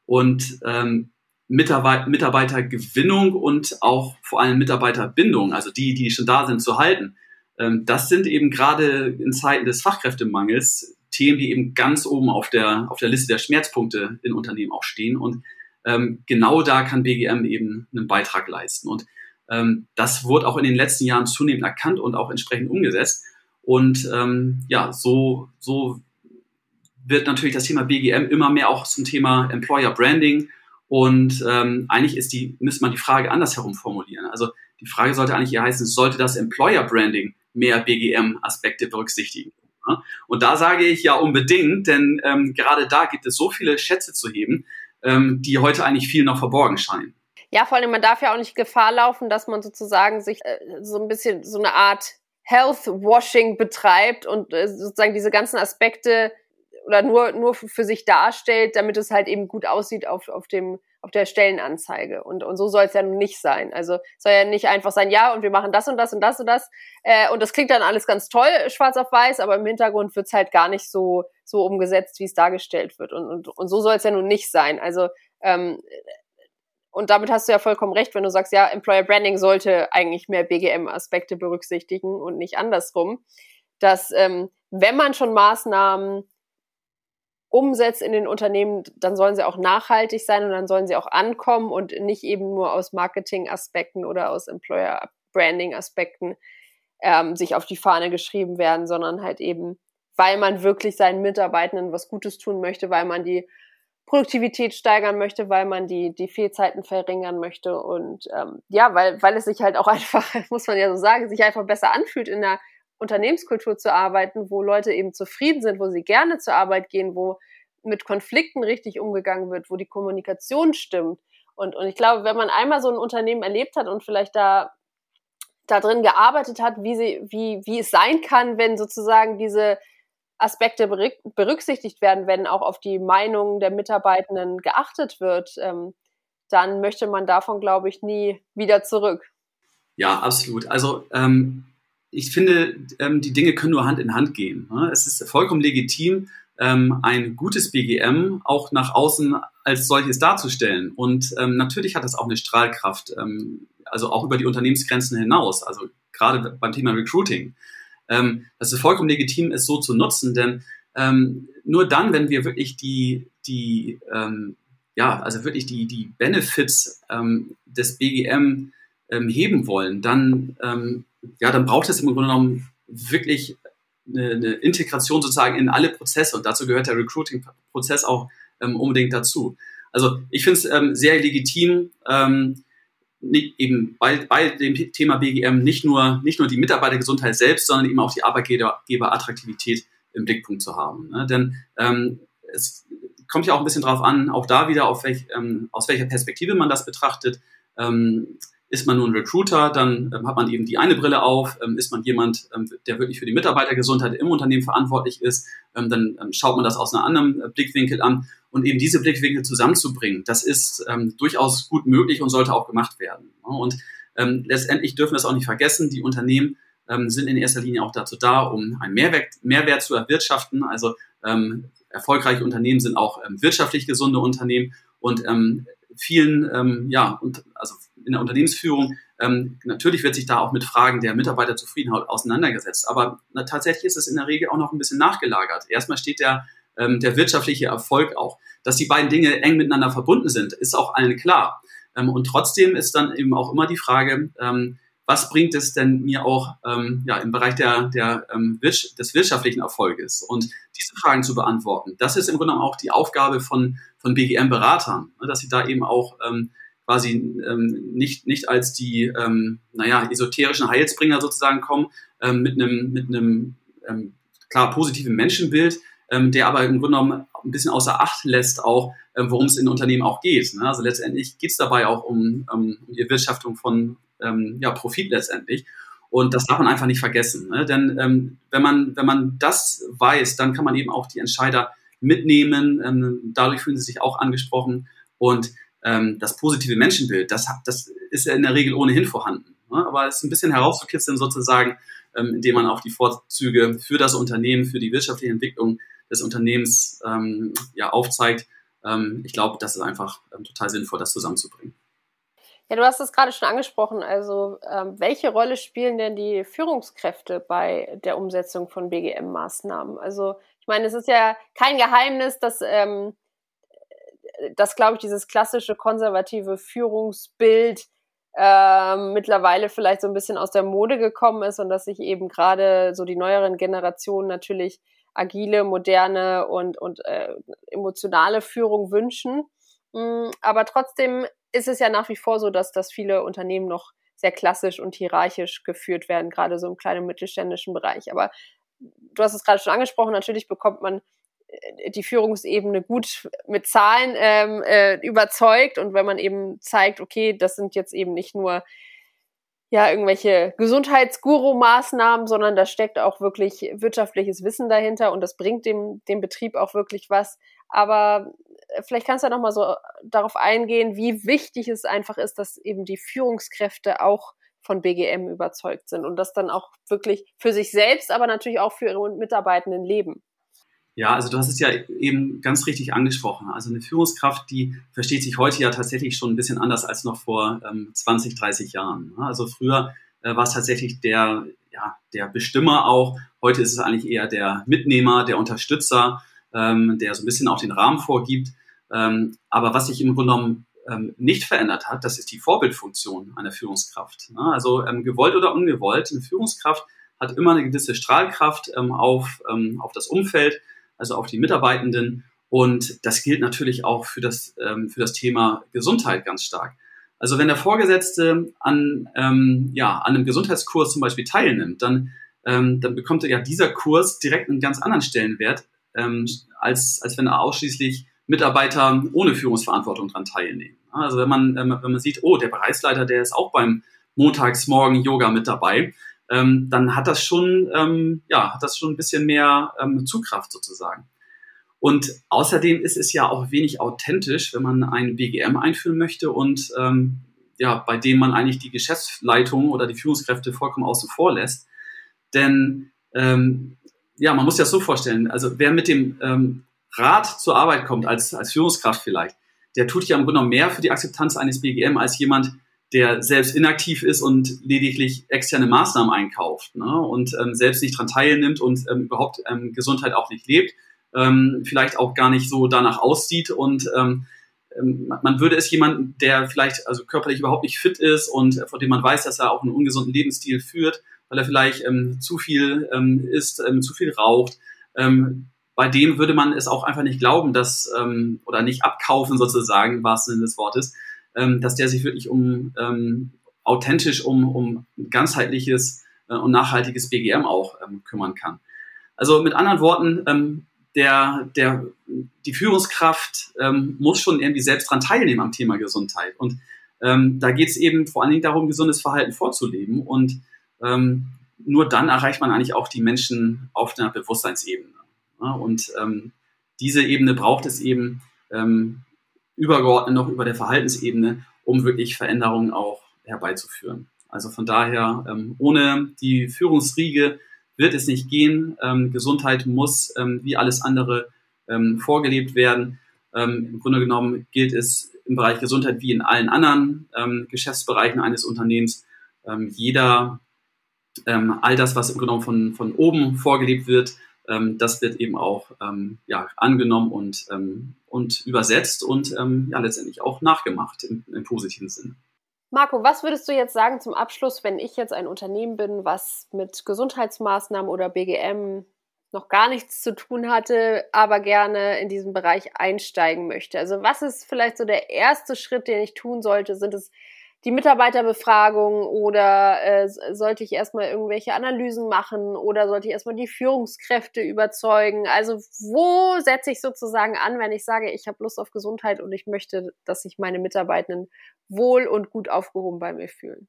Und ähm, Mitarbeit Mitarbeitergewinnung und auch vor allem Mitarbeiterbindung, also die, die schon da sind, zu halten, ähm, das sind eben gerade in Zeiten des Fachkräftemangels Themen, die eben ganz oben auf der, auf der Liste der Schmerzpunkte in Unternehmen auch stehen. Und ähm, genau da kann BGM eben einen Beitrag leisten. Und ähm, das wurde auch in den letzten Jahren zunehmend erkannt und auch entsprechend umgesetzt. Und ähm, ja, so, so wird natürlich das Thema BGM immer mehr auch zum Thema Employer Branding. Und ähm, eigentlich ist die, müsste man die Frage andersherum formulieren. Also die Frage sollte eigentlich eher heißen, sollte das Employer Branding mehr BGM-Aspekte berücksichtigen. Und da sage ich ja unbedingt, denn ähm, gerade da gibt es so viele Schätze zu heben, ähm, die heute eigentlich viel noch verborgen scheinen. Ja, vor allem, man darf ja auch nicht Gefahr laufen, dass man sozusagen sich äh, so ein bisschen so eine Art Health Washing betreibt und äh, sozusagen diese ganzen Aspekte oder nur, nur für sich darstellt, damit es halt eben gut aussieht auf, auf dem auf der Stellenanzeige. Und, und so soll es ja nun nicht sein. Also soll ja nicht einfach sein, ja, und wir machen das und das und das und das. Äh, und das klingt dann alles ganz toll, schwarz auf weiß, aber im Hintergrund wird's halt gar nicht so, so umgesetzt, wie es dargestellt wird. Und, und, und so soll es ja nun nicht sein. Also ähm, und damit hast du ja vollkommen recht, wenn du sagst, ja, Employer Branding sollte eigentlich mehr BGM-Aspekte berücksichtigen und nicht andersrum. Dass ähm, wenn man schon Maßnahmen umsetzt in den Unternehmen, dann sollen sie auch nachhaltig sein und dann sollen sie auch ankommen und nicht eben nur aus Marketing-Aspekten oder aus Employer-Branding-Aspekten ähm, sich auf die Fahne geschrieben werden, sondern halt eben, weil man wirklich seinen Mitarbeitenden was Gutes tun möchte, weil man die Produktivität steigern möchte, weil man die, die Fehlzeiten verringern möchte und ähm, ja, weil, weil es sich halt auch [LAUGHS] einfach, muss man ja so sagen, sich einfach besser anfühlt in der Unternehmenskultur zu arbeiten, wo Leute eben zufrieden sind, wo sie gerne zur Arbeit gehen, wo mit Konflikten richtig umgegangen wird, wo die Kommunikation stimmt. Und, und ich glaube, wenn man einmal so ein Unternehmen erlebt hat und vielleicht da da drin gearbeitet hat, wie, sie, wie, wie es sein kann, wenn sozusagen diese Aspekte berücksichtigt werden, wenn auch auf die Meinungen der Mitarbeitenden geachtet wird, ähm, dann möchte man davon, glaube ich, nie wieder zurück. Ja, absolut. Also ähm, ich finde, ähm, die Dinge können nur Hand in Hand gehen. Ne? Es ist vollkommen legitim, ähm, ein gutes BGM auch nach außen als solches darzustellen. Und ähm, natürlich hat das auch eine Strahlkraft, ähm, also auch über die Unternehmensgrenzen hinaus, also gerade beim Thema Recruiting. Ähm, dass es vollkommen legitim ist, so zu nutzen, denn ähm, nur dann, wenn wir wirklich die, die ähm, ja, also wirklich die, die Benefits ähm, des BGM ähm, heben wollen, dann, ähm, ja, dann braucht es im Grunde genommen wirklich eine, eine Integration sozusagen in alle Prozesse und dazu gehört der Recruiting-Prozess auch ähm, unbedingt dazu. Also ich finde es ähm, sehr legitim, ähm, nicht, eben bei, bei dem Thema BGM nicht nur, nicht nur die Mitarbeitergesundheit selbst, sondern eben auch die Arbeitgeberattraktivität im Blickpunkt zu haben. Ne? Denn ähm, es kommt ja auch ein bisschen drauf an, auch da wieder, auf welch, ähm, aus welcher Perspektive man das betrachtet. Ähm, ist man nur ein Recruiter, dann ähm, hat man eben die eine Brille auf. Ähm, ist man jemand, ähm, der wirklich für die Mitarbeitergesundheit im Unternehmen verantwortlich ist, ähm, dann ähm, schaut man das aus einem anderen äh, Blickwinkel an. Und eben diese Blickwinkel zusammenzubringen, das ist ähm, durchaus gut möglich und sollte auch gemacht werden. Und ähm, letztendlich dürfen wir es auch nicht vergessen, die Unternehmen sind in erster Linie auch dazu da, um einen Mehrwert, Mehrwert zu erwirtschaften. Also erfolgreiche Unternehmen sind auch wirtschaftlich gesunde Unternehmen und vielen, ja, und, also in der Unternehmensführung, ähm, natürlich wird sich da auch mit Fragen der Mitarbeiterzufriedenheit auseinandergesetzt. Aber na, tatsächlich ist es in der Regel auch noch ein bisschen nachgelagert. Erstmal steht der, ähm, der wirtschaftliche Erfolg auch. Dass die beiden Dinge eng miteinander verbunden sind, ist auch allen klar. Ähm, und trotzdem ist dann eben auch immer die Frage, ähm, was bringt es denn mir auch ähm, ja, im Bereich der, der, ähm, des wirtschaftlichen Erfolges? Und diese Fragen zu beantworten, das ist im Grunde auch die Aufgabe von, von BGM-Beratern, ne, dass sie da eben auch ähm, quasi ähm, nicht, nicht als die, ähm, naja, esoterischen Heilsbringer sozusagen kommen, ähm, mit einem, mit einem ähm, klar positiven Menschenbild, ähm, der aber im Grunde genommen ein bisschen außer Acht lässt auch, ähm, worum es in Unternehmen auch geht. Ne? Also letztendlich geht es dabei auch um, um die Erwirtschaftung von ähm, ja, Profit letztendlich. Und das darf man einfach nicht vergessen. Ne? Denn ähm, wenn, man, wenn man das weiß, dann kann man eben auch die Entscheider mitnehmen. Ähm, dadurch fühlen sie sich auch angesprochen. Und ähm, das positive Menschenbild, das, das ist ja in der Regel ohnehin vorhanden. Ne? Aber es ist ein bisschen herauszukitzeln sozusagen, ähm, indem man auch die Vorzüge für das Unternehmen, für die wirtschaftliche Entwicklung des Unternehmens ähm, ja, aufzeigt. Ähm, ich glaube, das ist einfach ähm, total sinnvoll, das zusammenzubringen. Ja, du hast es gerade schon angesprochen. Also, ähm, welche Rolle spielen denn die Führungskräfte bei der Umsetzung von BGM-Maßnahmen? Also, ich meine, es ist ja kein Geheimnis, dass, ähm, dass glaube ich, dieses klassische konservative Führungsbild äh, mittlerweile vielleicht so ein bisschen aus der Mode gekommen ist und dass sich eben gerade so die neueren Generationen natürlich agile, moderne und, und äh, emotionale Führung wünschen. Mm, aber trotzdem ist es ja nach wie vor so, dass, dass viele Unternehmen noch sehr klassisch und hierarchisch geführt werden, gerade so im kleinen und mittelständischen Bereich. Aber du hast es gerade schon angesprochen, natürlich bekommt man die Führungsebene gut mit Zahlen ähm, äh, überzeugt und wenn man eben zeigt, okay, das sind jetzt eben nicht nur ja irgendwelche Gesundheitsguru-Maßnahmen, sondern da steckt auch wirklich wirtschaftliches Wissen dahinter und das bringt dem, dem Betrieb auch wirklich was. Aber äh, vielleicht kannst du ja nochmal so darauf eingehen, wie wichtig es einfach ist, dass eben die Führungskräfte auch von BGM überzeugt sind und das dann auch wirklich für sich selbst, aber natürlich auch für ihre Mitarbeitenden leben. Ja, also du hast es ja eben ganz richtig angesprochen. Also eine Führungskraft, die versteht sich heute ja tatsächlich schon ein bisschen anders als noch vor ähm, 20, 30 Jahren. Also früher äh, war es tatsächlich der, ja, der Bestimmer auch. Heute ist es eigentlich eher der Mitnehmer, der Unterstützer, ähm, der so ein bisschen auch den Rahmen vorgibt. Ähm, aber was sich im Grunde genommen ähm, nicht verändert hat, das ist die Vorbildfunktion einer Führungskraft. Also ähm, gewollt oder ungewollt, eine Führungskraft hat immer eine gewisse Strahlkraft ähm, auf, auf das Umfeld also auf die Mitarbeitenden. Und das gilt natürlich auch für das, ähm, für das Thema Gesundheit ganz stark. Also wenn der Vorgesetzte an, ähm, ja, an einem Gesundheitskurs zum Beispiel teilnimmt, dann, ähm, dann bekommt er ja dieser Kurs direkt einen ganz anderen Stellenwert, ähm, als, als wenn er ausschließlich Mitarbeiter ohne Führungsverantwortung daran teilnehmen. Also wenn man, ähm, wenn man sieht, oh, der Bereichsleiter, der ist auch beim, montags morgen Yoga mit dabei, ähm, dann hat das schon, ähm, ja, hat das schon ein bisschen mehr ähm, Zugkraft sozusagen. Und außerdem ist es ja auch wenig authentisch, wenn man ein BGM einführen möchte und ähm, ja, bei dem man eigentlich die Geschäftsleitung oder die Führungskräfte vollkommen außen vor lässt. Denn ähm, ja, man muss das so vorstellen, also wer mit dem ähm, Rat zur Arbeit kommt, als, als Führungskraft vielleicht, der tut ja im Grunde mehr für die Akzeptanz eines BGM als jemand, der selbst inaktiv ist und lediglich externe Maßnahmen einkauft ne? und ähm, selbst nicht dran teilnimmt und ähm, überhaupt ähm, Gesundheit auch nicht lebt, ähm, vielleicht auch gar nicht so danach aussieht und ähm, ähm man würde es jemanden, der vielleicht also körperlich überhaupt nicht fit ist und von dem man weiß, dass er auch einen ungesunden Lebensstil führt, weil er vielleicht ähm, zu viel ähm, isst, ähm, zu viel raucht, ähm, bei dem würde man es auch einfach nicht glauben, dass ähm, oder nicht abkaufen sozusagen, im wahrsten Sinne des Wortes, ähm, dass der sich wirklich um ähm, authentisch um, um ganzheitliches äh, und nachhaltiges BGM auch ähm, kümmern kann. Also mit anderen Worten, ähm, der, der, die Führungskraft ähm, muss schon irgendwie selbst dran teilnehmen am Thema Gesundheit. Und ähm, da geht es eben vor allen Dingen darum, gesundes Verhalten vorzuleben. Und ähm, nur dann erreicht man eigentlich auch die Menschen auf einer Bewusstseinsebene. Ja, und ähm, diese Ebene braucht es eben ähm, übergeordnet noch über der Verhaltensebene, um wirklich Veränderungen auch herbeizuführen. Also von daher, ähm, ohne die Führungsriege wird es nicht gehen. Ähm, Gesundheit muss ähm, wie alles andere ähm, vorgelebt werden. Ähm, Im Grunde genommen gilt es im Bereich Gesundheit wie in allen anderen ähm, Geschäftsbereichen eines Unternehmens. jeder, all das, was im Grunde genommen von, von oben vorgelebt wird, ähm, das wird eben auch ähm, ja, angenommen und, ähm, und übersetzt und ähm, ja, letztendlich auch nachgemacht im, im positiven Sinne. Marco, was würdest du jetzt sagen zum Abschluss, wenn ich jetzt ein Unternehmen bin, was mit Gesundheitsmaßnahmen oder BGM noch gar nichts zu tun hatte, aber gerne in diesen Bereich einsteigen möchte? Also was ist vielleicht so der erste Schritt, den ich tun sollte? Sind es die Mitarbeiterbefragung oder äh, sollte ich erstmal irgendwelche Analysen machen oder sollte ich erstmal die Führungskräfte überzeugen? Also wo setze ich sozusagen an, wenn ich sage, ich habe Lust auf Gesundheit und ich möchte, dass sich meine Mitarbeitenden wohl und gut aufgehoben bei mir fühlen?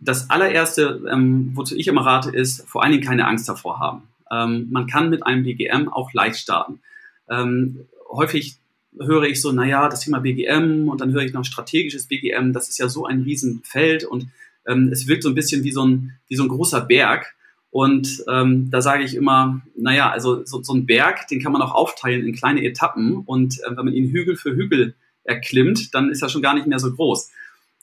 Das allererste, ähm, wozu ich immer rate, ist vor allen Dingen keine Angst davor haben. Ähm, man kann mit einem BGM auch leicht starten. Ähm, häufig höre ich so, naja, das Thema BGM und dann höre ich noch strategisches BGM, das ist ja so ein Riesenfeld und ähm, es wirkt so ein bisschen wie so ein, wie so ein großer Berg. Und ähm, da sage ich immer, naja, also so, so ein Berg, den kann man auch aufteilen in kleine Etappen und äh, wenn man ihn Hügel für Hügel erklimmt, dann ist er schon gar nicht mehr so groß.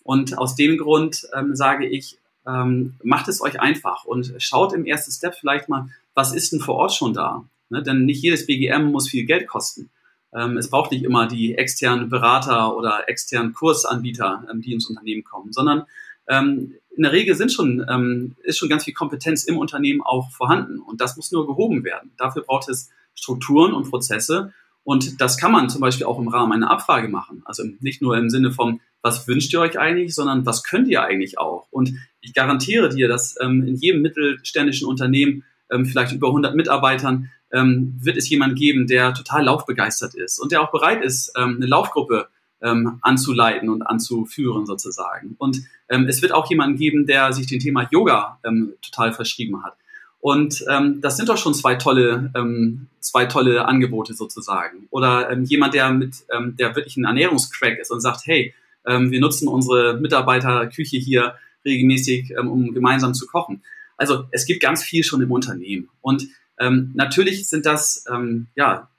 Und aus dem Grund ähm, sage ich, ähm, macht es euch einfach und schaut im ersten Step vielleicht mal, was ist denn vor Ort schon da? Ne? Denn nicht jedes BGM muss viel Geld kosten. Ähm, es braucht nicht immer die externen Berater oder externen Kursanbieter, ähm, die ins Unternehmen kommen, sondern ähm, in der Regel sind schon, ist schon ganz viel Kompetenz im Unternehmen auch vorhanden und das muss nur gehoben werden. Dafür braucht es Strukturen und Prozesse und das kann man zum Beispiel auch im Rahmen einer Abfrage machen. Also nicht nur im Sinne von, was wünscht ihr euch eigentlich, sondern was könnt ihr eigentlich auch? Und ich garantiere dir, dass in jedem mittelständischen Unternehmen, vielleicht über 100 Mitarbeitern, ähm, wird es jemand geben, der total laufbegeistert ist und der auch bereit ist, ähm, eine Laufgruppe ähm, anzuleiten und anzuführen sozusagen. Und ähm, es wird auch jemanden geben, der sich dem Thema Yoga ähm, total verschrieben hat. Und ähm, das sind doch schon zwei tolle, ähm, zwei tolle Angebote sozusagen. Oder ähm, jemand, der mit, ähm, der wirklich ein Ernährungscrack ist und sagt, hey, ähm, wir nutzen unsere Mitarbeiterküche hier regelmäßig, ähm, um gemeinsam zu kochen. Also es gibt ganz viel schon im Unternehmen. Und ähm, natürlich sind das ähm, ja,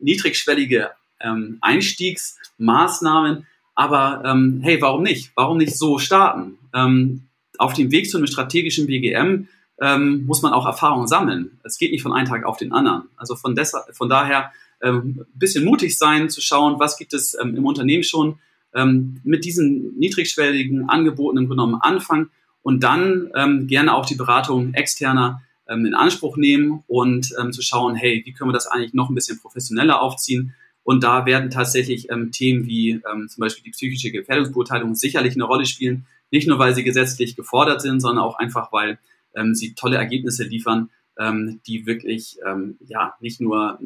niedrigschwellige ähm, Einstiegsmaßnahmen, aber ähm, hey, warum nicht? Warum nicht so starten? Ähm, auf dem Weg zu einem strategischen BGM ähm, muss man auch Erfahrungen sammeln. Es geht nicht von einem Tag auf den anderen. Also von, von daher ein bisschen mutig sein, zu schauen, was gibt es im Unternehmen schon, mit diesen niedrigschwelligen Angeboten im Grunde genommen anfangen und dann gerne auch die Beratung externer ähm, in Anspruch nehmen und ähm, zu schauen, hey, wie können wir das eigentlich noch ein bisschen professioneller aufziehen? Und da werden tatsächlich ähm, Themen wie ähm, zum Beispiel die psychische Gefährdungsbeurteilung sicherlich eine Rolle spielen. Nicht nur, weil sie gesetzlich gefordert sind, sondern auch einfach, weil ähm, sie tolle Ergebnisse liefern, ähm, die wirklich ähm, ja nicht nur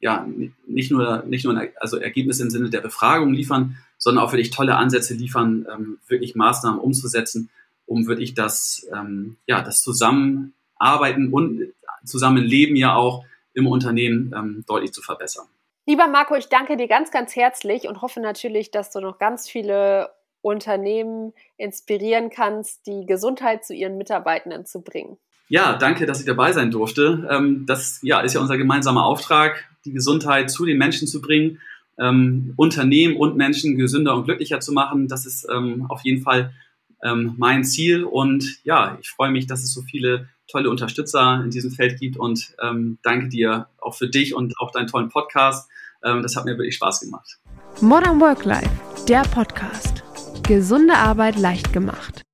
ja nicht nur nicht nur also Ergebnisse im Sinne der Befragung liefern, sondern auch wirklich tolle Ansätze liefern, ähm, wirklich Maßnahmen umzusetzen um wirklich das, ähm, ja, das Zusammenarbeiten und Zusammenleben ja auch im Unternehmen ähm, deutlich zu verbessern. Lieber Marco, ich danke dir ganz, ganz herzlich und hoffe natürlich, dass du noch ganz viele Unternehmen inspirieren kannst, die Gesundheit zu ihren Mitarbeitenden zu bringen. Ja, danke, dass ich dabei sein durfte. Ähm, das ja, ist ja unser gemeinsamer Auftrag, die Gesundheit zu den Menschen zu bringen, ähm, Unternehmen und Menschen gesünder und glücklicher zu machen. Das ist ähm, auf jeden Fall ähm, mein Ziel. Und ja, ich freue mich, dass es so viele tolle Unterstützer in diesem Feld gibt und ähm, danke dir auch für dich und auch deinen tollen Podcast. Ähm, das hat mir wirklich Spaß gemacht. Modern Work Life, der Podcast. Gesunde Arbeit leicht gemacht.